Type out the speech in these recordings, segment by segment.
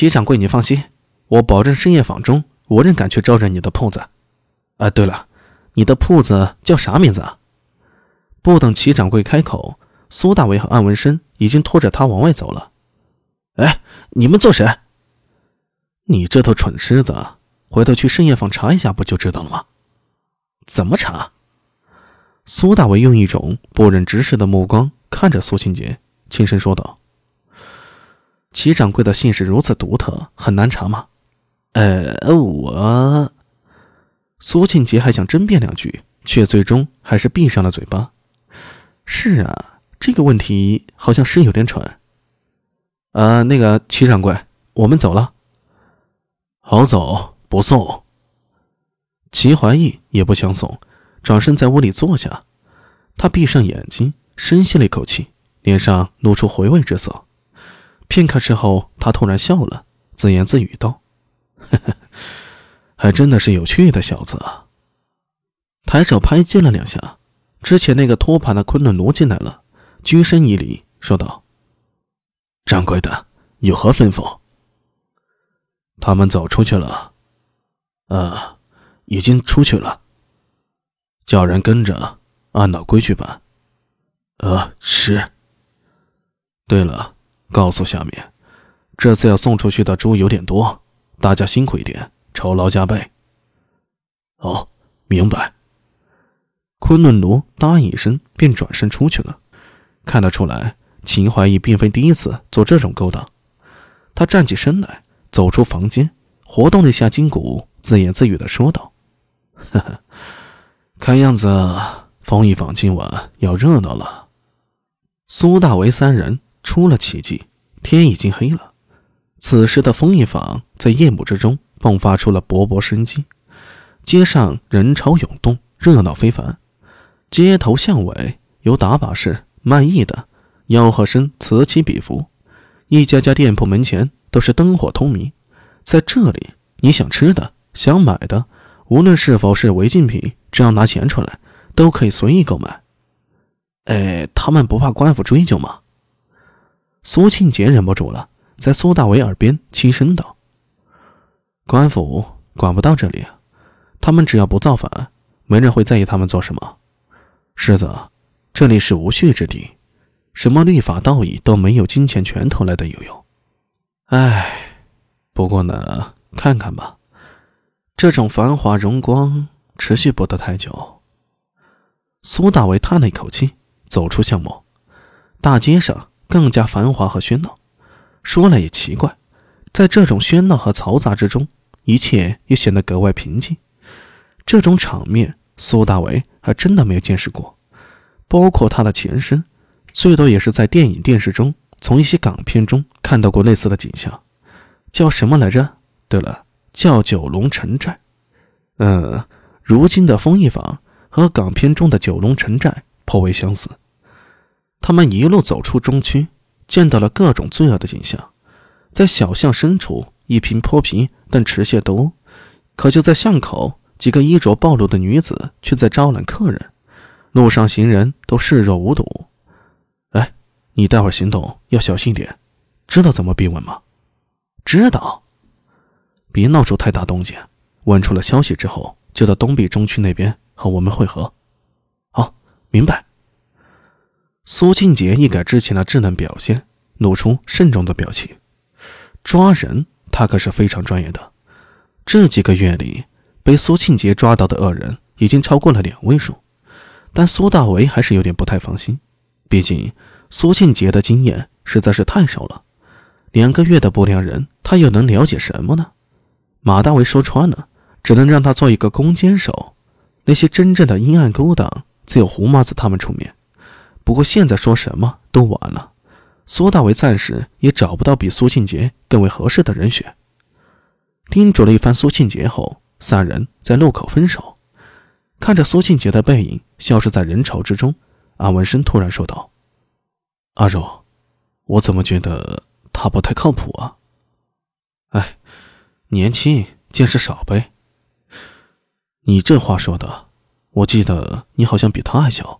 齐掌柜，你放心，我保证深夜坊中无人敢去招惹你的铺子。啊，对了，你的铺子叫啥名字啊？不等齐掌柜开口，苏大伟和安文生已经拖着他往外走了。哎，你们做谁？你这头蠢狮子，回头去深夜坊查一下，不就知道了吗？怎么查？苏大伟用一种不忍直视的目光看着苏清杰，轻声说道：“齐掌柜的姓氏如此独特，很难查吗？”呃，我……苏庆杰还想争辩两句，却最终还是闭上了嘴巴。是啊，这个问题好像是有点蠢。呃，那个齐掌柜，我们走了。好走，不送。齐怀义也不想送，转身在屋里坐下。他闭上眼睛，深吸了一口气，脸上露出回味之色。片刻之后，他突然笑了，自言自语道：“呵呵，还真的是有趣的小子啊。”抬手拍击了两下，之前那个托盘的昆仑奴进来了，躬身一礼，说道：“掌柜的有何吩咐？”他们走出去了。啊。已经出去了，叫人跟着，按照规矩办。呃，是。对了，告诉下面，这次要送出去的猪有点多，大家辛苦一点，酬劳加倍。哦，明白。昆仑奴答应一声，便转身出去了。看得出来，秦怀义并非第一次做这种勾当。他站起身来，走出房间，活动了一下筋骨，自言自语的说道。呵呵，看样子风一坊今晚要热闹了。苏大为三人出了奇迹，天已经黑了。此时的风一坊在夜幕之中迸发出了勃勃生机，街上人潮涌动，热闹非凡。街头巷尾有打把式、卖艺的，吆喝声此起彼伏。一家家店铺门前都是灯火通明，在这里，你想吃的、想买的。无论是否是违禁品，只要拿钱出来，都可以随意购买。哎，他们不怕官府追究吗？苏庆杰忍不住了，在苏大伟耳边轻声道：“官府管不到这里，他们只要不造反，没人会在意他们做什么。世子，这里是无序之地，什么律法道义都没有金钱拳头来的有用。哎，不过呢，看看吧。”这种繁华荣光持续不得太久。苏大为叹了一口气，走出巷陌，大街上更加繁华和喧闹。说来也奇怪，在这种喧闹和嘈杂之中，一切又显得格外平静。这种场面，苏大为还真的没有见识过。包括他的前身，最多也是在电影、电视中，从一些港片中看到过类似的景象。叫什么来着？对了。叫九龙城寨，嗯，如今的丰益坊和港片中的九龙城寨颇为相似。他们一路走出中区，见到了各种罪恶的景象。在小巷深处，一贫泼皮但持械斗可就在巷口，几个衣着暴露的女子却在招揽客人。路上行人都视若无睹。哎，你待会儿行动要小心点，知道怎么逼问吗？知道。别闹出太大动静，问出了消息之后，就到东壁中区那边和我们会合。好，明白。苏庆杰一改之前的稚嫩表现，露出慎重的表情。抓人，他可是非常专业的。这几个月里，被苏庆杰抓到的恶人已经超过了两位数。但苏大为还是有点不太放心，毕竟苏庆杰的经验实在是太少了。两个月的不良人，他又能了解什么呢？马大为说穿了，只能让他做一个攻坚手。那些真正的阴暗勾当，只有胡麻子他们出面。不过现在说什么都晚了，苏大为暂时也找不到比苏庆杰更为合适的人选。叮嘱了一番苏庆杰后，三人在路口分手。看着苏庆杰的背影消失在人潮之中，阿文生突然说道：“阿柔，我怎么觉得他不太靠谱啊？”哎。年轻见识少呗。你这话说的，我记得你好像比他还小。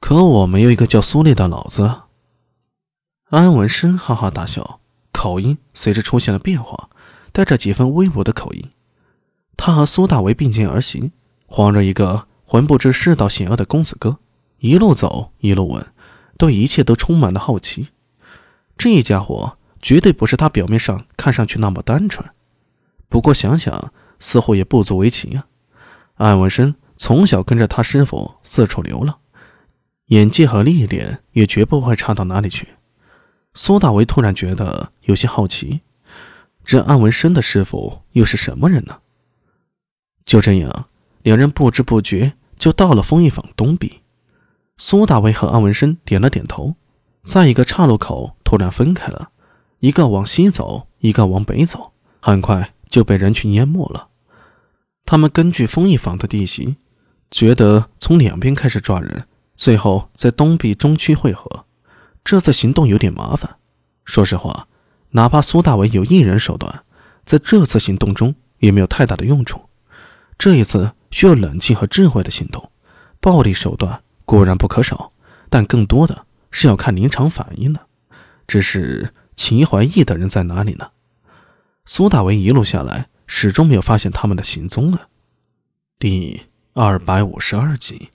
可我没有一个叫苏烈的老子。安文生哈哈大笑，口音随之出现了变化，带着几分威武的口音。他和苏大为并肩而行，晃着一个浑不知世道险恶的公子哥，一路走一路问，对一切都充满了好奇。这家伙绝对不是他表面上看上去那么单纯。不过想想，似乎也不足为奇啊。安文生从小跟着他师傅四处流浪，眼界和历练也绝不会差到哪里去。苏大为突然觉得有些好奇，这安文生的师傅又是什么人呢？就这样，两人不知不觉就到了丰益坊东壁。苏大为和安文生点了点头，在一个岔路口突然分开了，一个往西走，一个往北走，很快就被人群淹没了。他们根据丰益坊的地形，觉得从两边开始抓人，最后在东壁中区汇合。这次行动有点麻烦。说实话，哪怕苏大伟有一人手段，在这次行动中也没有太大的用处。这一次需要冷静和智慧的行动，暴力手段固然不可少，但更多的是要看临场反应的。只是秦怀义的人在哪里呢？苏大为一路下来。始终没有发现他们的行踪呢。第二百五十二集。